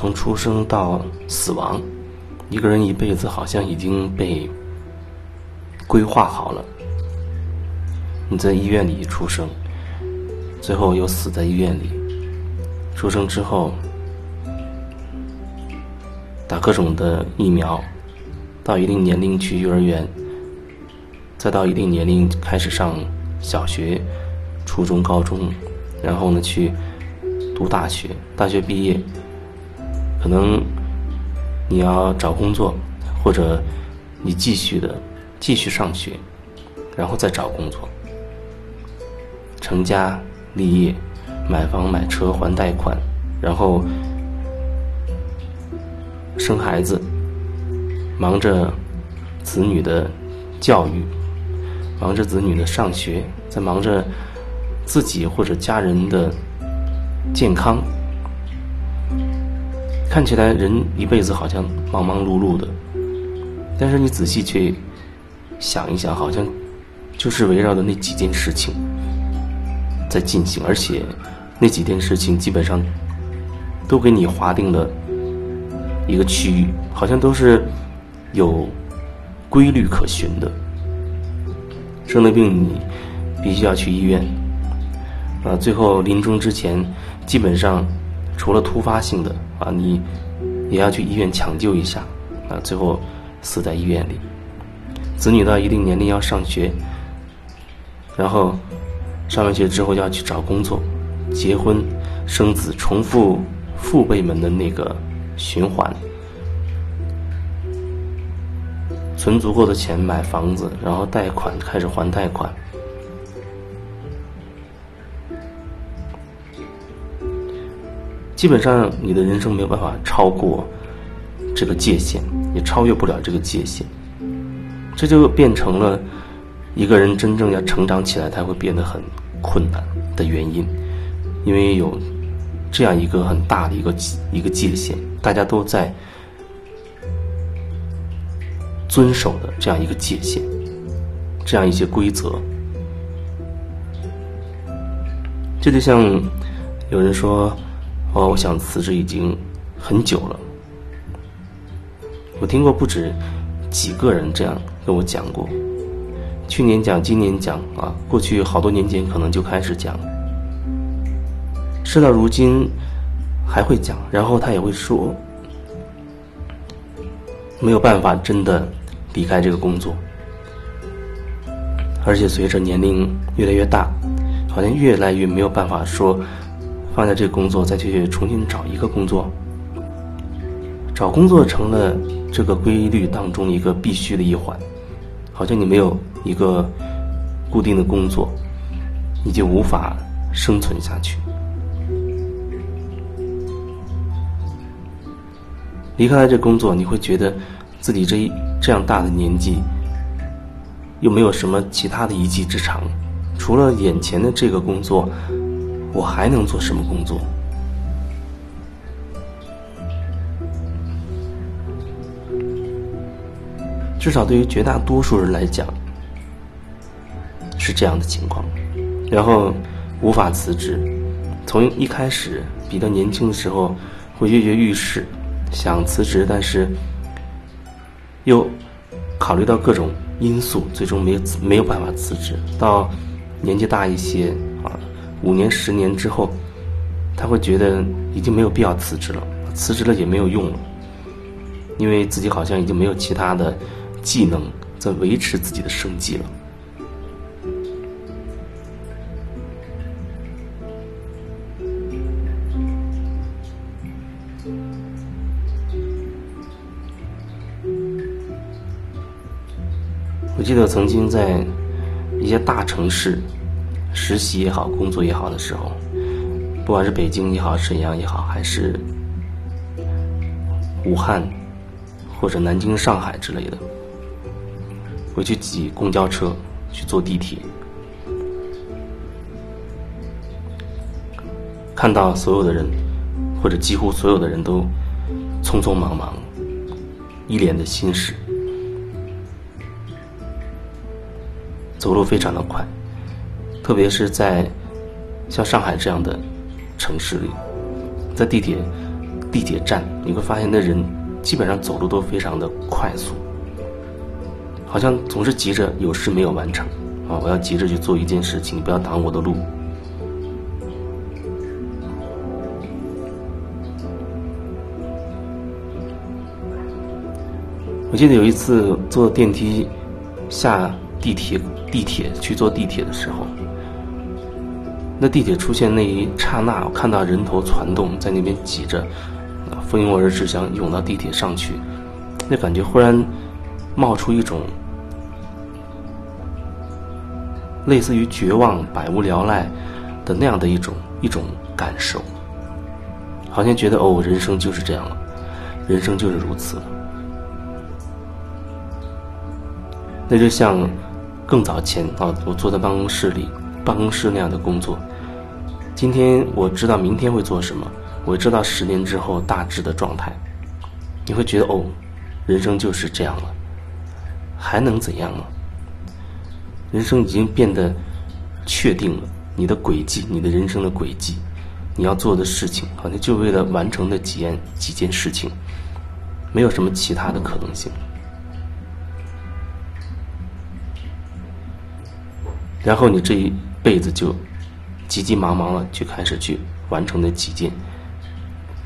从出生到死亡，一个人一辈子好像已经被规划好了。你在医院里出生，最后又死在医院里。出生之后，打各种的疫苗，到一定年龄去幼儿园，再到一定年龄开始上小学、初中、高中，然后呢去读大学。大学毕业，可能你要找工作，或者你继续的继续上学，然后再找工作，成家立业。买房买车还贷款，然后生孩子，忙着子女的教育，忙着子女的上学，在忙着自己或者家人的健康。看起来人一辈子好像忙忙碌碌的，但是你仔细去想一想，好像就是围绕着那几件事情在进行，而且。那几件事情基本上都给你划定了一个区域，好像都是有规律可循的。生了病你必须要去医院，啊，最后临终之前，基本上除了突发性的啊，你也要去医院抢救一下，啊，最后死在医院里。子女到一定年龄要上学，然后上完学之后要去找工作。结婚、生子，重复父辈们的那个循环，存足够的钱买房子，然后贷款开始还贷款。基本上，你的人生没有办法超过这个界限，也超越不了这个界限。这就变成了一个人真正要成长起来，他会变得很困难的原因。因为有这样一个很大的一个一个界限，大家都在遵守的这样一个界限，这样一些规则。这就像有人说：“哦，我想辞职已经很久了。”我听过不止几个人这样跟我讲过，去年讲，今年讲啊，过去好多年前可能就开始讲。事到如今，还会讲，然后他也会说，没有办法真的离开这个工作，而且随着年龄越来越大，好像越来越没有办法说放下这个工作再去重新找一个工作，找工作成了这个规律当中一个必须的一环，好像你没有一个固定的工作，你就无法生存下去。离开了这工作，你会觉得自己这一这样大的年纪，又没有什么其他的一技之长，除了眼前的这个工作，我还能做什么工作？至少对于绝大多数人来讲，是这样的情况。然后无法辞职，从一开始比较年轻的时候，会跃跃欲试。想辞职，但是又考虑到各种因素，最终没有没有办法辞职。到年纪大一些啊，五年、十年之后，他会觉得已经没有必要辞职了，辞职了也没有用了，因为自己好像已经没有其他的技能在维持自己的生计了。我记得曾经在一些大城市实习也好、工作也好的时候，不管是北京也好、沈阳也好，还是武汉或者南京、上海之类的，我去挤公交车、去坐地铁，看到所有的人或者几乎所有的人都匆匆忙忙，一脸的心事。走路非常的快，特别是在像上海这样的城市里，在地铁地铁站，你会发现那人基本上走路都非常的快速，好像总是急着有事没有完成啊！我要急着去做一件事情，不要挡我的路。我记得有一次坐电梯下地铁，地铁去坐地铁的时候，那地铁出现那一刹那，我看到人头攒动，在那边挤着，蜂拥而至，想涌到地铁上去，那感觉忽然冒出一种类似于绝望、百无聊赖的那样的一种一种感受，好像觉得哦，人生就是这样了，人生就是如此。那就像更早前啊，我坐在办公室里，办公室那样的工作。今天我知道明天会做什么，我知道十年之后大致的状态。你会觉得哦，人生就是这样了，还能怎样呢？人生已经变得确定了，你的轨迹，你的人生的轨迹，你要做的事情，好像就为了完成那几件几件事情，没有什么其他的可能性。然后你这一辈子就急急忙忙的就开始去完成那几件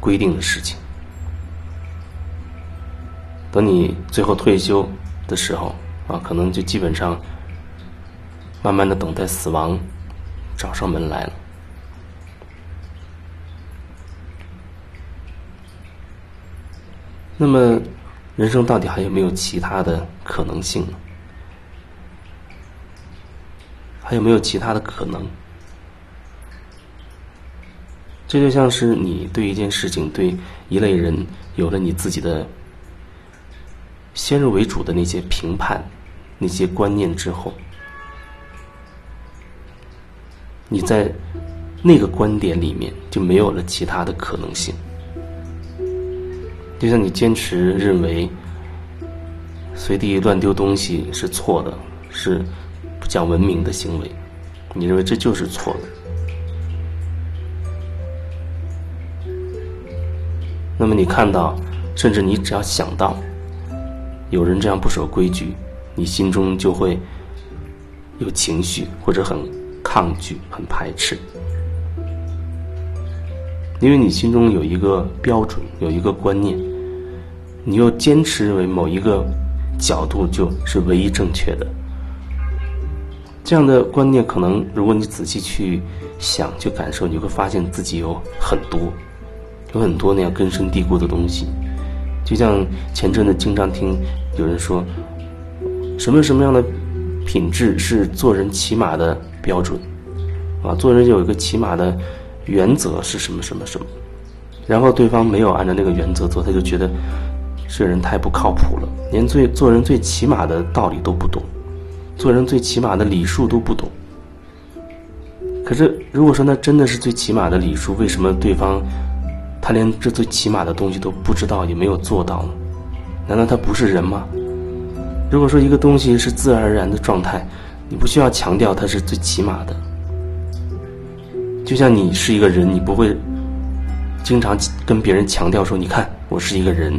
规定的事情。等你最后退休的时候啊，可能就基本上慢慢的等待死亡找上门来了。那么，人生到底还有没有其他的可能性呢？还有没有其他的可能？这就像是你对一件事情、对一类人有了你自己的先入为主的那些评判、那些观念之后，你在那个观点里面就没有了其他的可能性。就像你坚持认为随地乱丢东西是错的，是。不讲文明的行为，你认为这就是错的？那么你看到，甚至你只要想到有人这样不守规矩，你心中就会有情绪，或者很抗拒、很排斥，因为你心中有一个标准，有一个观念，你又坚持认为某一个角度就是唯一正确的。这样的观念，可能如果你仔细去想、去感受，你会发现自己有很多、有很多那样根深蒂固的东西。就像前阵子经常听有人说，什么什么样的品质是做人起码的标准啊？做人有一个起码的原则是什么什么什么？然后对方没有按照那个原则做，他就觉得这人太不靠谱了，连最做人最起码的道理都不懂。做人最起码的礼数都不懂，可是如果说那真的是最起码的礼数，为什么对方他连这最起码的东西都不知道，也没有做到呢？难道他不是人吗？如果说一个东西是自然而然的状态，你不需要强调它是最起码的。就像你是一个人，你不会经常跟别人强调说：“你看，我是一个人。”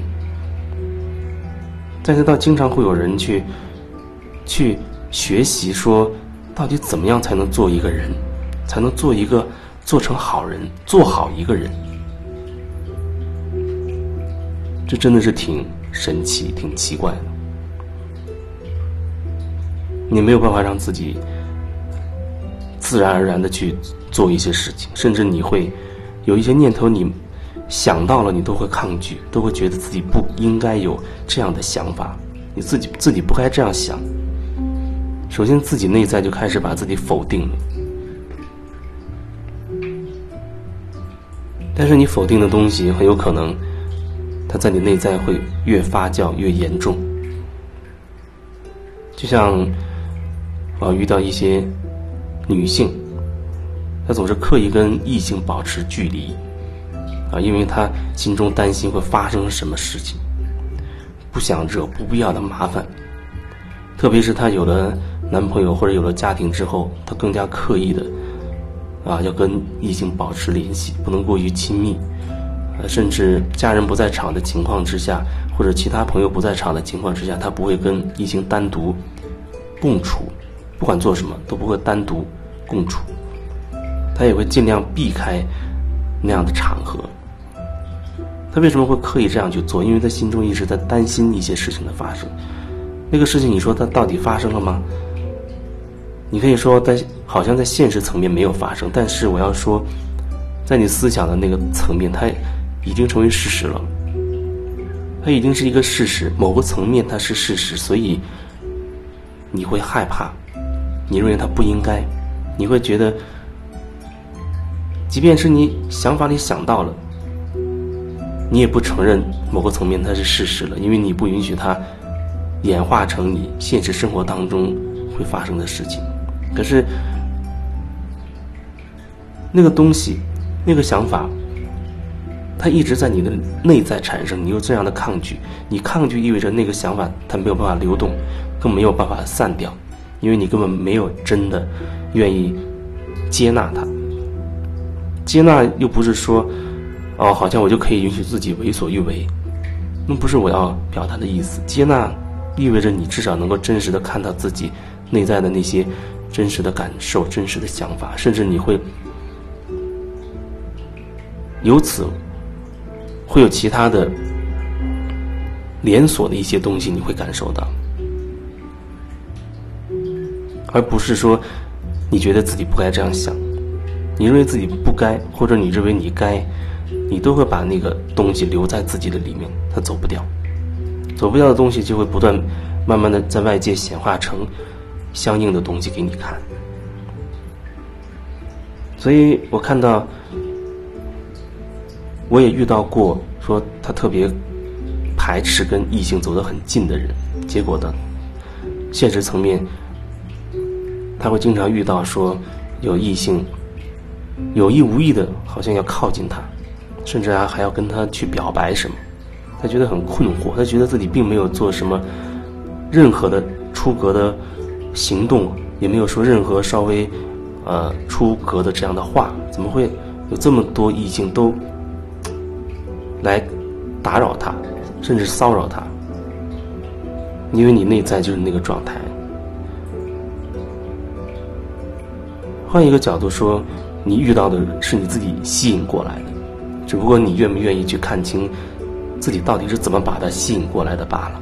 但是倒经常会有人去去。学习说，到底怎么样才能做一个人，才能做一个做成好人，做好一个人？真的是挺神奇、挺奇怪的。你没有办法让自己自然而然的去做一些事情，甚至你会有一些念头，你想到了，你都会抗拒，都会觉得自己不应该有这样的想法，你自己自己不该这样想。首先，自己内在就开始把自己否定了。但是，你否定的东西很有可能，它在你内在会越发酵越严重。就像我遇到一些女性，她总是刻意跟异性保持距离，啊，因为她心中担心会发生什么事情，不想惹不必要的麻烦。特别是她有了。男朋友或者有了家庭之后，她更加刻意的啊，要跟异性保持联系，不能过于亲密呃，甚至家人不在场的情况之下，或者其他朋友不在场的情况之下，他不会跟异性单独共处，不管做什么都不会单独共处，他也会尽量避开那样的场合。他为什么会刻意这样去做？因为他心中一直在担心一些事情的发生。那个事情，你说它到底发生了吗？你可以说在好像在现实层面没有发生，但是我要说，在你思想的那个层面，它已经成为事实了。它已经是一个事实，某个层面它是事实，所以你会害怕，你认为它不应该，你会觉得，即便是你想法里想到了，你也不承认某个层面它是事实了，因为你不允许它演化成你现实生活当中会发生的事情。可是那个东西，那个想法。它一直在你的内在产生，你有这样的抗拒，你抗拒意味着那个想法它没有办法流动，更没有办法散掉，因为你根本没有真的愿意接纳它。接纳又不是说，哦，好像我就可以允许自己为所欲为，那不是我要表达的意思。接纳意味着你至少能够真实的看到自己内在的那些真实的感受、真实的想法，甚至你会由此。会有其他的连锁的一些东西，你会感受到，而不是说你觉得自己不该这样想，你认为自己不该，或者你认为你该，你都会把那个东西留在自己的里面，它走不掉，走不掉的东西就会不断慢慢的在外界显化成相应的东西给你看，所以我看到。我也遇到过说他特别排斥跟异性走得很近的人，结果呢，现实层面他会经常遇到说有异性有意无意的，好像要靠近他，甚至还还要跟他去表白什么，他觉得很困惑，他觉得自己并没有做什么任何的出格的行动，也没有说任何稍微呃出格的这样的话，怎么会有这么多异性都？来打扰他，甚至骚扰他，因为你内在就是那个状态。换一个角度说，你遇到的是你自己吸引过来的，只不过你愿不愿意去看清自己到底是怎么把他吸引过来的罢了。